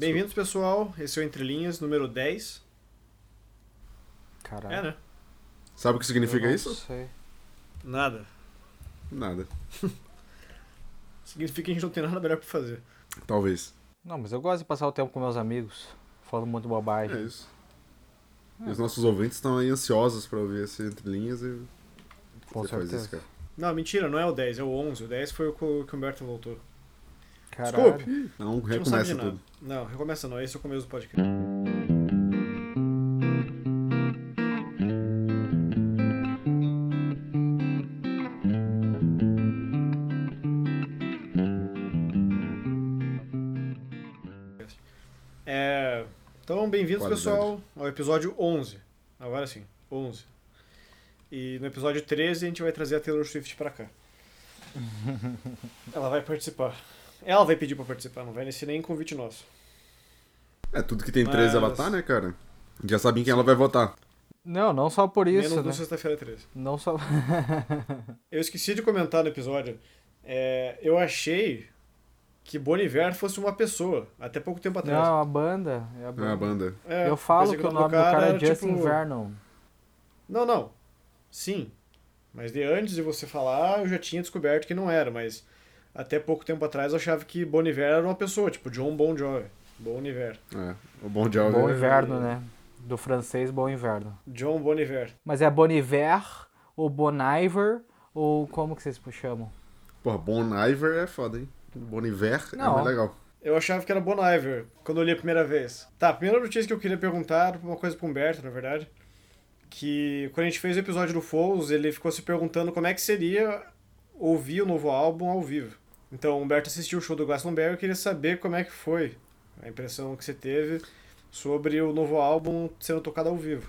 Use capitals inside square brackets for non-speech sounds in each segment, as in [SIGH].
Bem-vindos, pessoal. Esse é o Entre Linhas, número 10. Caralho. É, né? Sabe o que significa não isso? sei. Nada. Nada. [LAUGHS] Significa que a gente não tem nada melhor pra fazer. Talvez. Não, mas eu gosto de passar o tempo com meus amigos, falando muito bobagem. É isso. E os nossos ouvintes estão aí ansiosos pra ouvir esse Entre Linhas e com você faz certeza. isso, cara. Não, mentira, não é o 10, é o 11. O 10 foi o que o Humberto voltou. Caralho. Desculpe. Não, não recomeça nada. tudo. Não, recomeça não. Esse é o começo do podcast. É, então, bem-vindos, pessoal, ao episódio 11. Agora sim, 11. E no episódio 13 a gente vai trazer a Taylor Swift pra cá. [LAUGHS] Ela vai participar. Ela vai pedir pra participar, não vai ser nem convite nosso. É, tudo que tem Mas- 13 ela tá, né, cara? Já sabem quem ela vai votar. Não, não só por isso, Menos né? sexta-feira 13. Não só. [LAUGHS] Eu esqueci de comentar no episódio. É, eu achei que Boniver fosse uma pessoa, até pouco tempo atrás. Não, a banda. É a É a banda. banda. É, eu falo que o nome do cara é Justin tipo- Vernon. Não, não. Sim. Mas de antes de você falar, eu já tinha descoberto que não era, mas até pouco tempo atrás eu achava que Boniver era uma pessoa, tipo John Bon Jovi. Boniver. É. O Bon Jovi. Bom é- inverno, né? Do francês, bom inverno. John Boniver. Mas é Boniver ou Boniver ou como que vocês chamam? Porra, Bon Iver é foda, hein? Bon Iver é Não. mais legal. Eu achava que era Bon Iver quando eu li a primeira vez. Tá, a primeira notícia que eu queria perguntar, uma coisa pro Humberto, na verdade, que quando a gente fez o episódio do Foles, ele ficou se perguntando como é que seria ouvir o novo álbum ao vivo. Então, o Humberto assistiu o show do Glastonbury e queria saber como é que foi a impressão que você teve sobre o novo álbum sendo tocado ao vivo.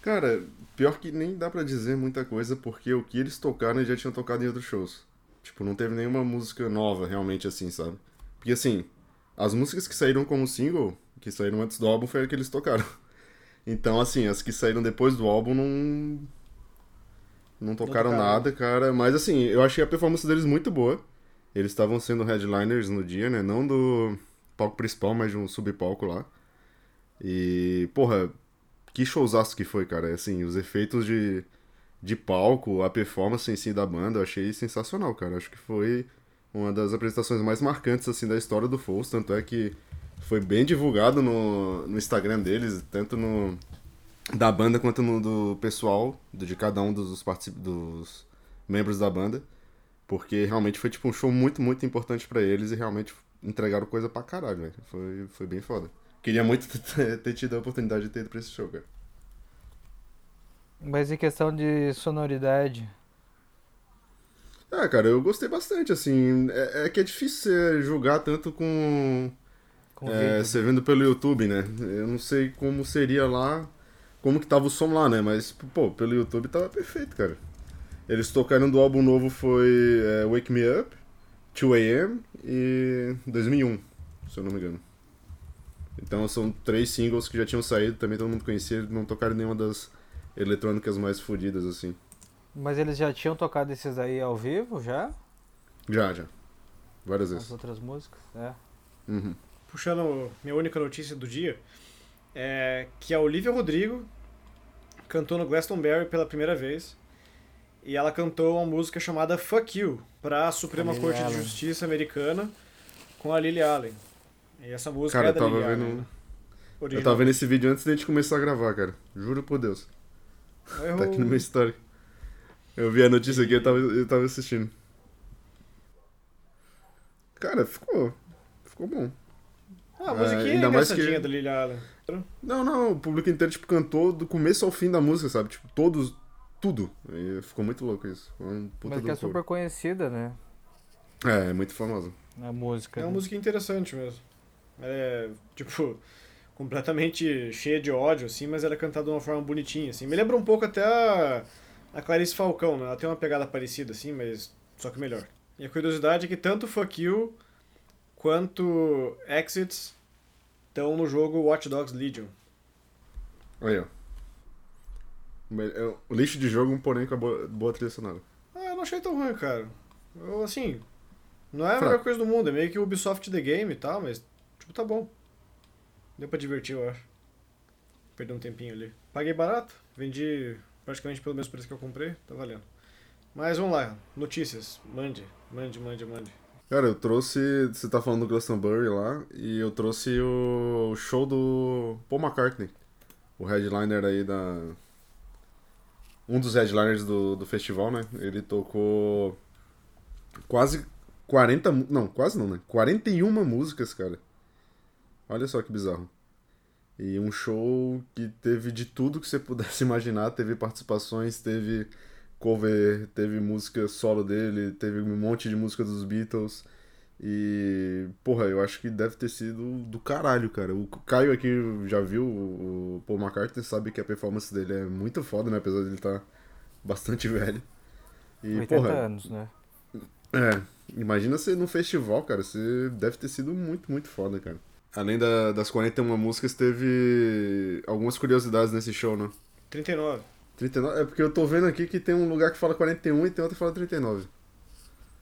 Cara, pior que nem dá pra dizer muita coisa, porque o que eles tocaram já tinham tocado em outros shows. Tipo, não teve nenhuma música nova, realmente, assim, sabe? Porque, assim, as músicas que saíram como single, que saíram antes do álbum, foi a que eles tocaram. [LAUGHS] Então, assim, as que saíram depois do álbum não. Não tocaram nada, cara. Mas, assim, eu achei a performance deles muito boa. Eles estavam sendo headliners no dia, né? Não do palco principal, mas de um subpalco lá. E, porra, que showzaço que foi, cara. Assim, os efeitos de, de palco, a performance em si da banda, eu achei sensacional, cara. Acho que foi uma das apresentações mais marcantes, assim, da história do Foles. Tanto é que foi bem divulgado no, no Instagram deles, tanto no da banda quanto no do pessoal, do- de cada um dos, particip- dos membros da banda. Porque realmente foi, tipo, um show muito, muito importante pra eles e realmente entregaram coisa pra caralho, velho. Foi, foi bem foda. Queria muito [LAUGHS] ter, tido a oportunidade de ter ido pra esse show, cara. Mas em questão de sonoridade. Ah, cara, eu gostei bastante, assim. É, é que é difícil você julgar tanto com. Com é, vídeo. você vendo pelo YouTube, né? Eu não sei como seria lá, como que tava o som lá, né? Mas, pô, pelo YouTube tava perfeito, cara. Eles tocaram do álbum novo foi é, Wake Me Up, 2AM e 2001, se eu não me engano. Então são três singles que já tinham saído, também todo mundo conhecia, não tocaram nenhuma das eletrônicas mais fodidas, assim. Mas eles já tinham tocado esses aí ao vivo, já? Já, já. Várias As vezes. outras músicas? É. Uhum. Puxando minha única notícia do dia, é que a Olivia Rodrigo cantou no Glastonbury pela primeira vez. E ela cantou uma música chamada Fuck You para a Suprema Lily Corte de Allen. Justiça americana com a Lily Allen. E essa música Cara, é eu da tava Lily Allen. vendo. né? Eu tava vendo esse vídeo antes da gente começar a gravar, cara. Juro por Deus. Eu- Tá aqui no meu story. Eu vi a notícia aqui, eu tava, eu tava assistindo. Cara, ficou. Ficou bom. Ah, a É, musiquinha é, ainda mais engraçadinha que- da Lily Allen. Não, não, o público inteiro, tipo, cantou do começo ao fim da música, sabe? Tipo, todos. Tudo. E ficou muito louco isso. Um puta Mas que é super conhecida, né? É, é muito famosa. A música. É uma né? música interessante mesmo. É, tipo, [LAUGHS] completamente cheia de ódio, assim, mas ela é cantada de uma forma bonitinha, assim. Me lembra um pouco até a, a Clarice Falcão, né? Ela tem uma pegada parecida, assim, mas só que melhor. E a curiosidade é que tanto Fuck You quanto Exits estão no jogo Watch Dogs Legion. Aí, ó. É O lixo de jogo, porém com a boa, boa trilha sonora. Ah, eu não achei tão ruim, cara. Eu, assim, não é a melhor coisa do mundo, é meio que o Ubisoft The Game e tal, mas, Tipo, tá bom. Deu pra divertir, eu acho. Perdi um tempinho ali. Paguei barato, vendi praticamente pelo mesmo preço que eu comprei, tá valendo. Mas vamos lá, notícias. Mande, mande, mande, mande. Cara, eu trouxe. Você tá falando do Glastonbury lá, e eu trouxe o show do Paul McCartney. O headliner aí da. Um dos headliners do, do festival, né? Ele tocou quase 40. mu- Não, quase não, né? 41 músicas, cara. Olha só que bizarro. E um show que teve de tudo que você pudesse [LAUGHS] imaginar. Teve participações, teve cover, teve música solo dele, teve um monte de música dos Beatles. E, porra, eu acho que deve ter sido do caralho, cara. O Caio aqui já viu o Paul McCartney, sabe que a performance dele é muito foda, né? Apesar de ele estar bastante [LAUGHS] velho. E, 80 porra, anos, né? é, imagina você num festival, cara. Você deve ter sido muito, muito foda, cara. Além da- das 41 músicas, teve algumas curiosidades nesse show, né? 39. 39, é porque eu tô vendo aqui que tem um lugar que fala 41 e tem outro que fala 39.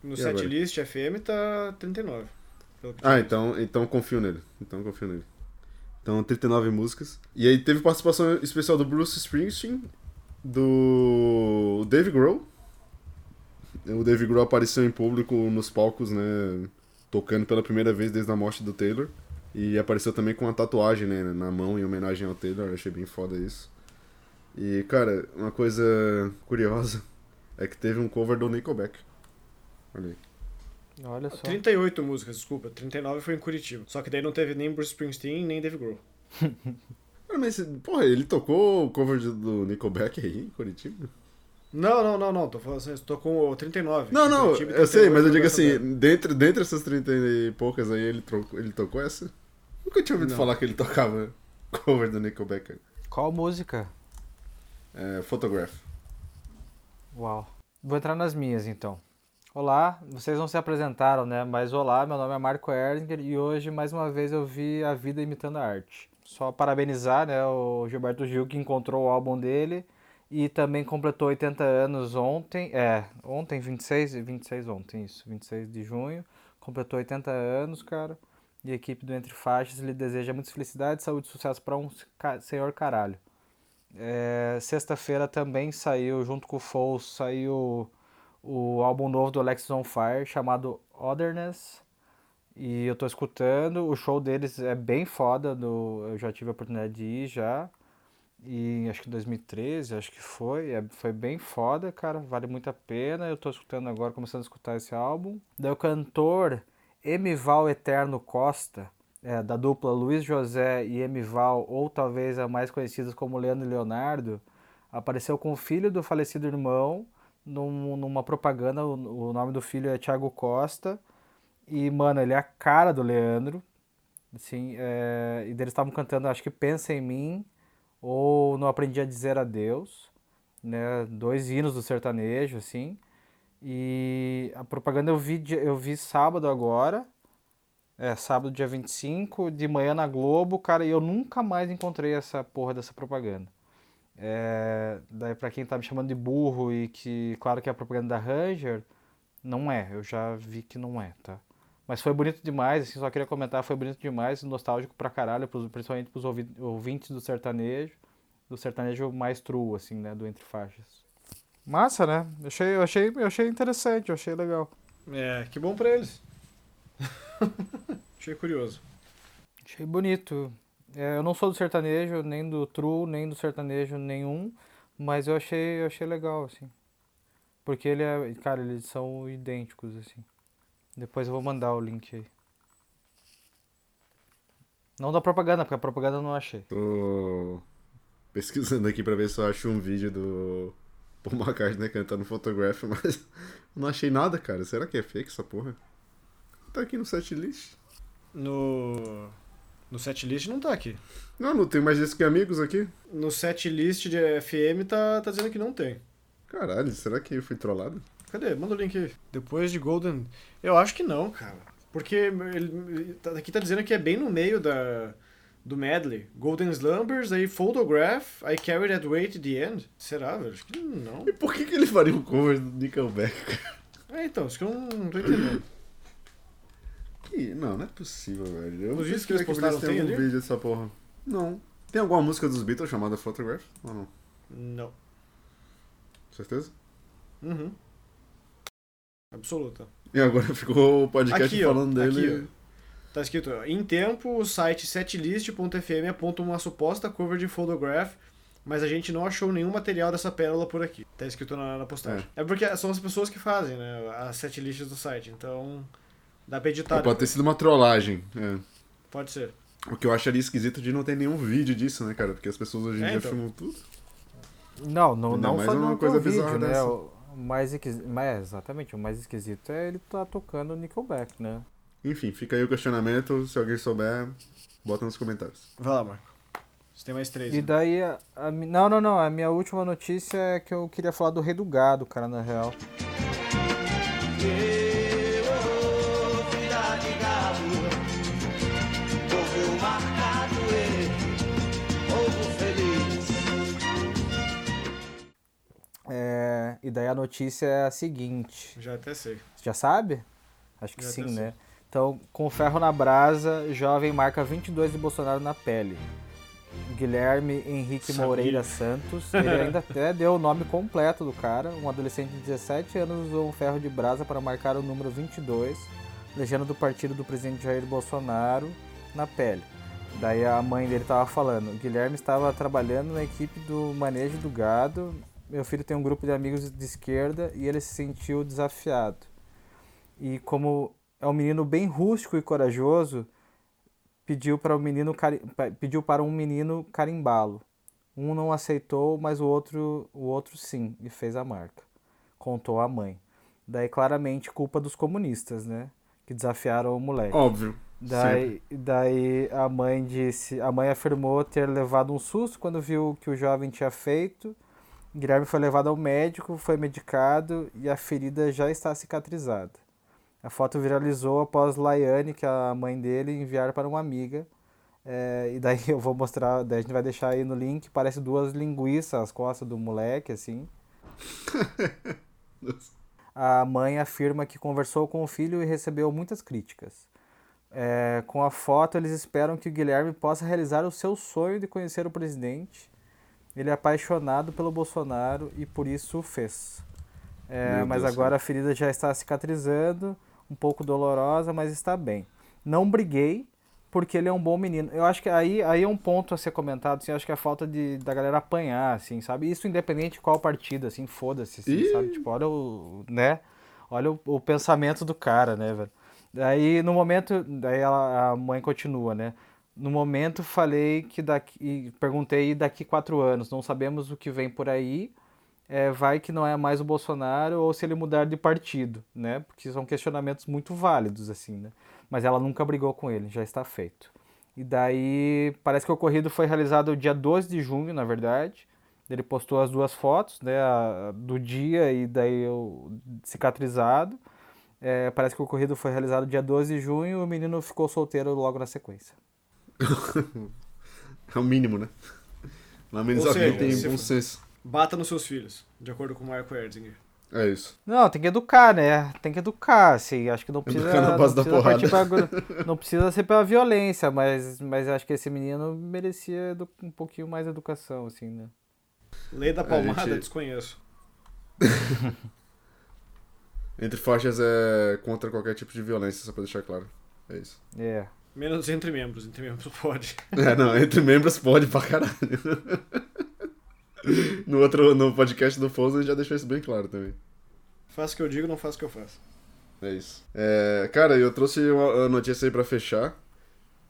No E setlist FM tá 39. pelo que Ah, então, então confio nele. Então confio nele. Então, 39 músicas. E aí teve participação especial do Bruce Springsteen, do Dave Grohl. O Dave Grohl apareceu em público nos palcos, né? Tocando pela primeira vez desde a morte do Taylor. E apareceu também com uma tatuagem né, na mão em homenagem ao Taylor. Eu achei bem foda isso. E, cara, uma coisa curiosa [LAUGHS] é que teve um cover do Nickelback. Olha aí. Olha só. 38 músicas, desculpa. 39 foi em Curitiba. Só que daí não teve nem Bruce Springsteen, nem Dave Grohl. [LAUGHS] Mas, porra, ele tocou o cover do Nickelback aí em Curitiba? Não, não, não, não. Tô falando assim, tô com o 39. Não, não, Curitiba, eu sei, 38 mas eu digo assim, essa data. dentre, dentre essas 30 e poucas aí, ele, trocou, ele tocou essa? Nunca tinha ouvido Não. falar que ele tocava cover do Nickelback. Qual música? É, Photograph. Uau. Vou entrar nas minhas então. Olá, vocês não se apresentaram, né? Mas olá, meu nome é Marco Erlinger e hoje mais uma vez eu vi a vida imitando a arte. Só parabenizar, né, o Gilberto Gil que encontrou o álbum dele e também completou 80 anos ontem, é, ontem 26, 26 ontem, isso, 26 de junho, completou 80 anos, cara. E a equipe do Entre Faixas lhe deseja muita felicidade, saúde e sucesso para um senhor caralho. É, Sexta-feira também saiu, junto com o Foles, saiu o álbum novo do Alexis on Fire, chamado Otherness. E eu tô escutando, o show deles é bem foda, do, eu já tive a oportunidade de ir já. E acho que 2013, acho que foi, é, foi bem foda, cara, vale muito a pena. Eu tô escutando agora, começando a escutar esse álbum. Daí o cantor Emival Eterno Costa, é, da dupla Luiz José e Emival, ou talvez a mais conhecidas como Leandro e Leonardo, apareceu com o filho do falecido irmão num- numa propaganda. O, o nome do filho é Thiago Costa. E, mano, ele é a cara do Leandro. Assim, é, e eles estavam cantando, acho que Pensa em Mim ou Não Aprendi a Dizer Adeus, né? Dois hinos do sertanejo, assim. E a propaganda eu vi, eu vi sábado agora. É, sábado, dia 25, de manhã na Globo, cara, e eu nunca mais encontrei essa porra dessa propaganda. É, daí pra quem tá me chamando de burro e que, claro que é a propaganda da Ranger, não é, eu já vi que não é, tá? Mas foi bonito demais, assim, só queria comentar, foi bonito demais, nostálgico pra caralho, principalmente pros ouvi- ouvintes do sertanejo, do sertanejo mais true, assim, né, do Entre Faixas. Massa, né? Eu achei, eu achei, eu achei interessante, eu achei legal. É, que bom pra eles. [LAUGHS] Achei curioso. Achei bonito. É, eu não sou do sertanejo, nem do true, nem do sertanejo nenhum, mas eu achei, eu achei legal, assim. Porque ele é, cara, eles são idênticos, assim. Depois eu vou mandar o link aí. Não da propaganda, porque a propaganda eu não achei. Tô pesquisando aqui pra ver se eu acho um vídeo do Paul McCartney cantando Photograph, [LAUGHS] mas não achei nada, cara. Será que é fake essa porra? Tá aqui no setlist. No. No setlist não tá aqui. Não, não tem mais isso que amigos aqui. No setlist de FM tá, tá dizendo que não tem. Caralho, será que eu fui trollado? Cadê? Manda o link aí. Depois de Golden. Eu acho que não, cara. Porque ele, tá- aqui tá dizendo que é bem no meio da, do medley. Golden Slumbers, aí Photograph, I Carry That Weight at the End. Será, velho? Acho que não. E por que, que ele faria um cover do Nickelback? É, então, isso que eu não, não tô entendendo. Que... Não, não é possível, velho. Eu Os vídeos que eles postaram tem algum ali? vídeo dessa porra. Não. Tem alguma música dos Beatles chamada Photograph? Ou não? Não. Certeza? Uhum. Absoluta. E agora [LAUGHS] ficou o podcast Aqui, ó, falando dele. aqui, Tá escrito, ó, em tempo, o site setlist.fm aponta uma suposta cover de Photograph, mas a gente não achou nenhum material dessa pérola por aqui. Tá escrito na, na postagem. É. porque são as pessoas que fazem, né, as setlists do site, então dá pra editar. É, pode ter sido uma trollagem. É. Pode ser. O que eu acharia esquisito de não ter nenhum vídeo disso, né, cara? Porque as pessoas hoje em É, dia então. filmam tudo. Não, não, Ainda não mais só uma coisa vídeo, bizarra né? dessa. O mais esquisito, mas é, exatamente, o mais esquisito é ele tá tocando Nickelback, né? Enfim, fica aí o questionamento. Se alguém souber, bota nos comentários. Vai lá, Marco. Você tem mais três. E né? daí, a, a não, não, não, a minha última notícia é que eu queria falar do Rei do Gado, cara, na real. Daí a notícia é a seguinte, Já até sei. você já sabe? Acho que Já sim, né? Então, com ferro na brasa, jovem marca 22 de Bolsonaro na pele. Guilherme Henrique Sabia. Moreira Santos, ele [LAUGHS] ainda até deu o nome completo do cara. Um adolescente de 17 anos usou um ferro de brasa para marcar o número 22, legenda do partido do presidente Jair Bolsonaro, na pele. Daí a mãe dele estava falando: Guilherme estava trabalhando na equipe do manejo do gado. Meu filho tem um grupo de amigos de esquerda e ele se sentiu desafiado. E como é um menino bem rústico e corajoso, pediu para o menino cari- pa- pediu para um menino carimbá-lo. Um não aceitou, mas o outro o outro sim e fez a marca. Contou a mãe. Daí claramente culpa dos comunistas, né? Que desafiaram o moleque. Óbvio. Daí, daí a mãe disse, a mãe afirmou ter levado um susto quando viu o que o jovem tinha feito. Guilherme foi levado ao médico, foi medicado e a ferida já está cicatrizada. A foto viralizou após Laiane, que é a mãe dele, enviar para uma amiga. É, e daí [LAUGHS] eu vou mostrar, daí a gente vai deixar aí no link, parece duas linguiças as costas do moleque, assim. [LAUGHS] A mãe afirma que conversou com o filho e recebeu muitas críticas. É, com a foto, eles esperam que o Guilherme possa realizar o seu sonho de conhecer o presidente. Ele é apaixonado pelo Bolsonaro e por isso o fez. É, mas Deus, agora a ferida já está cicatrizando, um pouco dolorosa, mas está bem. Não briguei, porque ele é um bom menino. Eu acho que aí, aí é um ponto a ser comentado, assim, eu acho que é a falta de, da galera apanhar, assim, sabe? Isso independente de qual partido, assim, foda-se, assim, sabe? Tipo, olha o, né? Olha o, o pensamento do cara, né, velho? Daí, no momento, daí ela, a mãe continua, né? No momento, falei que daqui, perguntei daqui quatro anos, não sabemos o que vem por aí, é, vai que não é mais o Bolsonaro ou se ele mudar de partido, né? Porque são questionamentos muito válidos, assim, né? Mas ela nunca brigou com ele, já está feito. E daí, parece que o ocorrido foi realizado dia 12 de junho, na verdade. Ele postou as duas fotos, né? a- do dia e daí o cicatrizado. É, parece que o ocorrido foi realizado dia 12 de junho e o menino ficou solteiro logo na sequência. [LAUGHS] É o mínimo, né? Lá menos Ou alguém seja, tem se bom for- senso. Bata nos seus filhos, de acordo com o Marco Erzinger. É isso. Não, tem que educar, né? Tem que educar, assim. Acho que não precisa. Educar na base não da precisa partir pra [LAUGHS] não precisa ser pela violência, mas, mas acho que esse menino merecia edu- um pouquinho mais de educação, assim, né? Lei da palmada, gente- desconheço. [LAUGHS] Entre faixas é contra qualquer tipo de violência, só pra deixar claro. É isso. É. Menos entre membros, entre membros pode. [LAUGHS] É, não, entre membros pode pra caralho. [LAUGHS] No outro, no podcast do Foz, a gente já deixou isso bem claro também. Faço o que eu digo, não faço o que eu faço. É isso. É, cara, eu trouxe uma notícia aí pra fechar.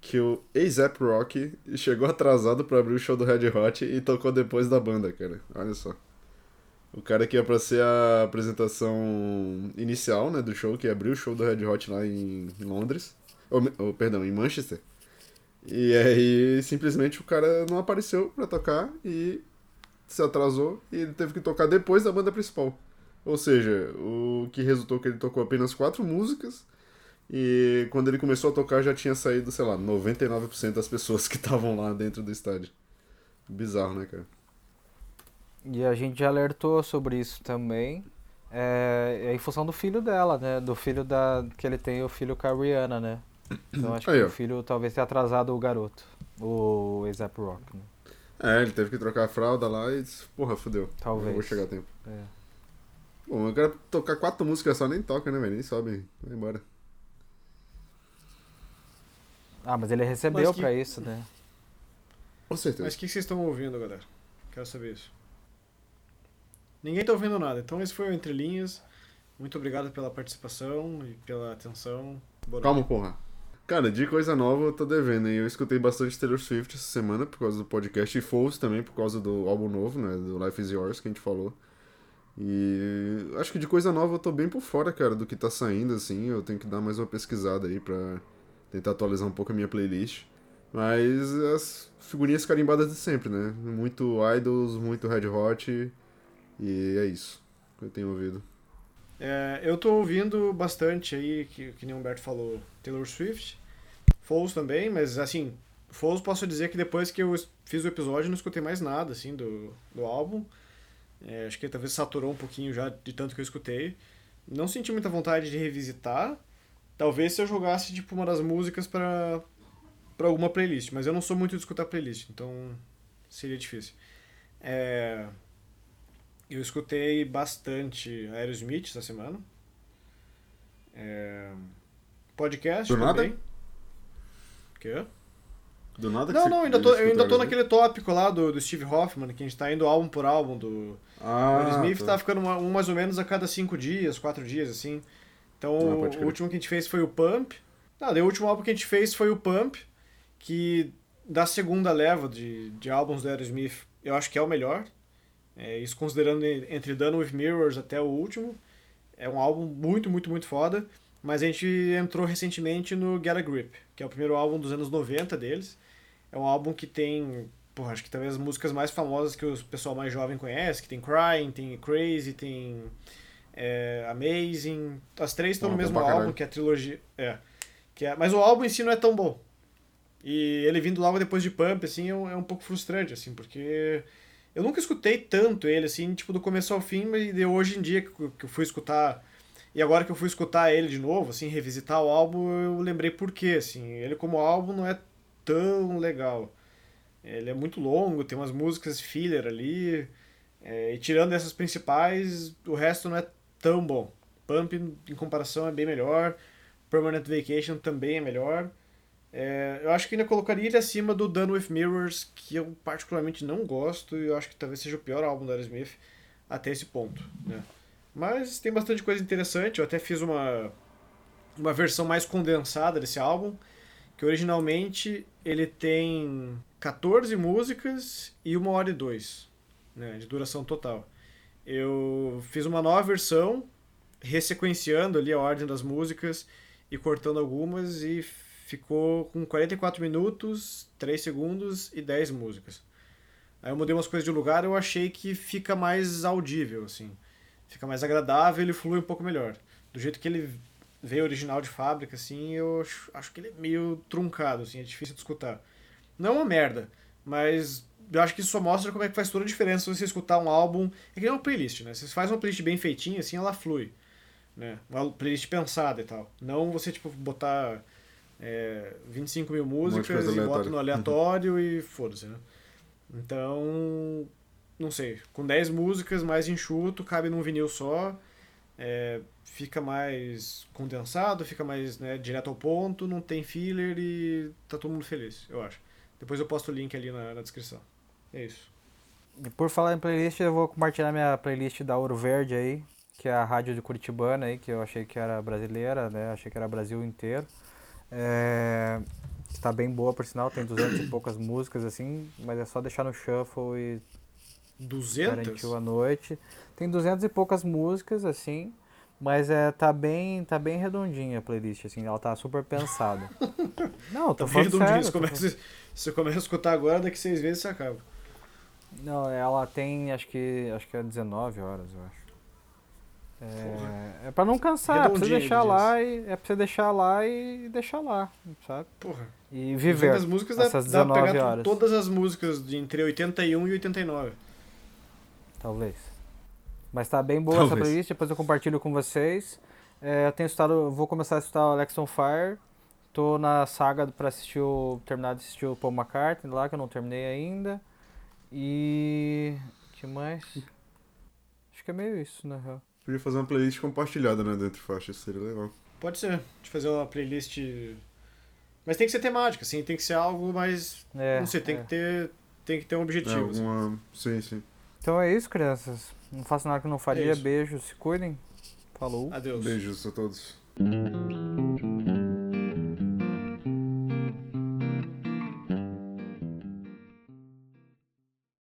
Que o A$AP Rock chegou atrasado pra abrir o show do Red Hot e tocou depois da banda, cara. Olha só. O cara que ia pra ser a apresentação inicial, né, do show, que abriu o show do Red Hot lá em Londres. Ou, perdão, em Manchester. E aí, simplesmente, o cara não apareceu pra tocar e se atrasou e ele teve que tocar depois da banda principal. Ou seja, o que resultou que ele tocou apenas quatro músicas e quando ele começou a tocar já tinha saído, sei lá, 99% das pessoas que estavam lá dentro do estádio. Bizarro, né, cara? E a gente já alertou sobre isso também. é, é em função do filho dela, né? Do filho da. que ele tem, o filho com a Rihanna, né? Então acho Aí, que ó. o filho talvez tenha atrasado o garoto. O A$AP Rock, né? É, ele teve que trocar a fralda lá e disse, porra, fudeu. Talvez. Não vou chegar a tempo. É. Bom, eu quero tocar quatro músicas só, nem toca, né, velho? Nem sobe. Vai embora. Ah, mas ele recebeu Mas que- pra isso, né? Com certeza. Mas o que vocês estão ouvindo, galera? Quero saber isso. Ninguém tá ouvindo nada, então esse foi o Entre Linhas. Muito obrigado pela participação e pela atenção. Boa Calma, noite. porra. Cara, de coisa nova eu tô devendo, hein? Eu escutei bastante Taylor Swift essa semana por causa do podcast e Foles também por causa do álbum novo, né? Do Life is Yours que a gente falou. E acho que de coisa nova eu tô bem por fora, cara, do que tá saindo, assim. Eu tenho que dar mais uma pesquisada aí pra tentar atualizar um pouco a minha playlist. Mas as figurinhas carimbadas de sempre, né? Muito Idols, muito Red Hot. E é isso que eu tenho ouvido. É, eu tô ouvindo bastante aí, que, que nem o Humberto falou, Taylor Swift. Foles também, mas assim, Foles posso dizer que depois que eu fiz o episódio não escutei mais nada, assim, do, do álbum. É, acho que talvez saturou um pouquinho já de tanto que eu escutei. Não senti muita vontade de revisitar. Talvez se eu jogasse, tipo, uma das músicas pra, pra alguma playlist, mas eu não sou muito de escutar playlist, então seria difícil. É, eu escutei bastante Aerosmith essa semana. É, podcast Do nada? também. O quê? Do nada Não, não, ainda tô, eu ainda tô naquele tópico lá do, do Steve Hoffman, que a gente tá indo álbum por álbum do, Ah, o tá. tá ficando uma- um mais ou menos a cada cinco dias, quatro dias, assim. Então, Ah, o último que a gente fez foi o Pump. Ah, daí o último álbum que a gente fez foi o Pump, que da segunda leva de, de álbuns do Aerosmith, eu acho que é o melhor. É, isso considerando en- entre Done With Mirrors até o último. É um álbum muito, muito, muito foda. Mas a gente entrou recentemente no Get a Grip, que é o primeiro álbum dos anos 90 deles. É um álbum que tem, porra, acho que talvez as músicas mais famosas que o pessoal mais jovem conhece, que tem Crying, tem Crazy, tem é, Amazing. As três estão no mesmo caralho. álbum, que é a trilogia. É, que é, mas o álbum em si não é tão bom. E ele vindo logo depois de Pump, assim, é um, é um pouco frustrante, assim, porque eu nunca escutei tanto ele, assim, tipo, do começo ao fim, mas de hoje em dia que eu fui escutar. E agora que eu fui escutar ele de novo, assim, revisitar o álbum, eu lembrei por quê, assim. Ele como álbum não é tão legal. Ele é muito longo, tem umas músicas filler ali. é, e tirando essas principais, o resto não é tão bom. Pump, em comparação, é bem melhor. Permanent Vacation também é melhor. É, eu acho que ainda colocaria ele acima do Done With Mirrors, que eu particularmente não gosto, e eu acho que talvez seja o pior álbum do Aerosmith até esse ponto, né? Mas tem bastante coisa interessante, eu até fiz uma, uma versão mais condensada desse álbum, que originalmente ele tem 14 músicas e uma hora e dois, né, de duração total. Eu fiz uma nova versão, ressequenciando ali a ordem das músicas e cortando algumas e ficou com 44 minutos, 3 segundos e 10 músicas. Aí eu mudei umas coisas de lugar eu achei que fica mais audível, assim. Fica mais agradável e flui um pouco melhor. Do jeito que ele veio original de fábrica, assim, eu acho, que ele é meio truncado, assim, é difícil de escutar. Não é uma merda, mas eu acho que isso só mostra como é que faz toda a diferença você escutar um álbum. É que nem uma playlist, né? Você faz uma playlist bem feitinha, assim, ela flui. Né? Uma playlist pensada e tal. Não você, tipo, botar é, 25 mil músicas coisa e bota aleatória. no aleatório e foda-se, né? Então, não sei, com 10 músicas mais enxuto, cabe num vinil só, é, fica mais condensado, fica mais né, direto ao ponto, não tem filler e tá todo mundo feliz, eu acho. Depois eu posto o link ali na, na descrição. É isso. E por falar em playlist, eu vou compartilhar minha playlist da Ouro Verde aí, que é a rádio de Curitibana aí, que eu achei que era brasileira, né? Achei que era Brasil inteiro. É... Está bem boa, por sinal, tem 200 e poucas músicas assim, mas é só deixar no shuffle e 200? garantiu a noite. Tem 200 e poucas músicas assim, mas é tá bem, tá bem redondinha a playlist assim, ela tá super pensada. [LAUGHS] Não, tô Tá falando redondinho, sério. você começa, se você começa a escutar agora, daqui seis vezes você acaba. Não, ela tem acho que acho que é 19 horas, eu acho. É, é pra não cansar, é pra você deixar lá e é pra você deixar lá e deixar lá, sabe? Porra. E viver 200 músicas dá, essas dá pra 19 pegar horas. todas as músicas de entre 81 e 89. talvez. Mas tá bem boa essa Talvez. playlist, depois eu compartilho com vocês. É, eu tenho estudado, vou começar a estudar o Alex on Fire. Tô na saga pra assistir o. terminar de assistir o Paul McCartney lá, que eu não terminei ainda. E. O que mais? Acho que é meio isso, na real. Podia fazer uma playlist compartilhada, né, dentro faixas, seria legal. Pode ser. De fazer uma playlist. Mas tem que ser temática, assim, tem que ser algo mais. É, não sei, tem é. que ter. Tem que ter um É, objetivo. assim. alguma... Sim, sim. Então é isso, crianças. Não faço nada que eu não faria. É. Beijos, se cuidem. Falou. Adeus. Beijos a todos.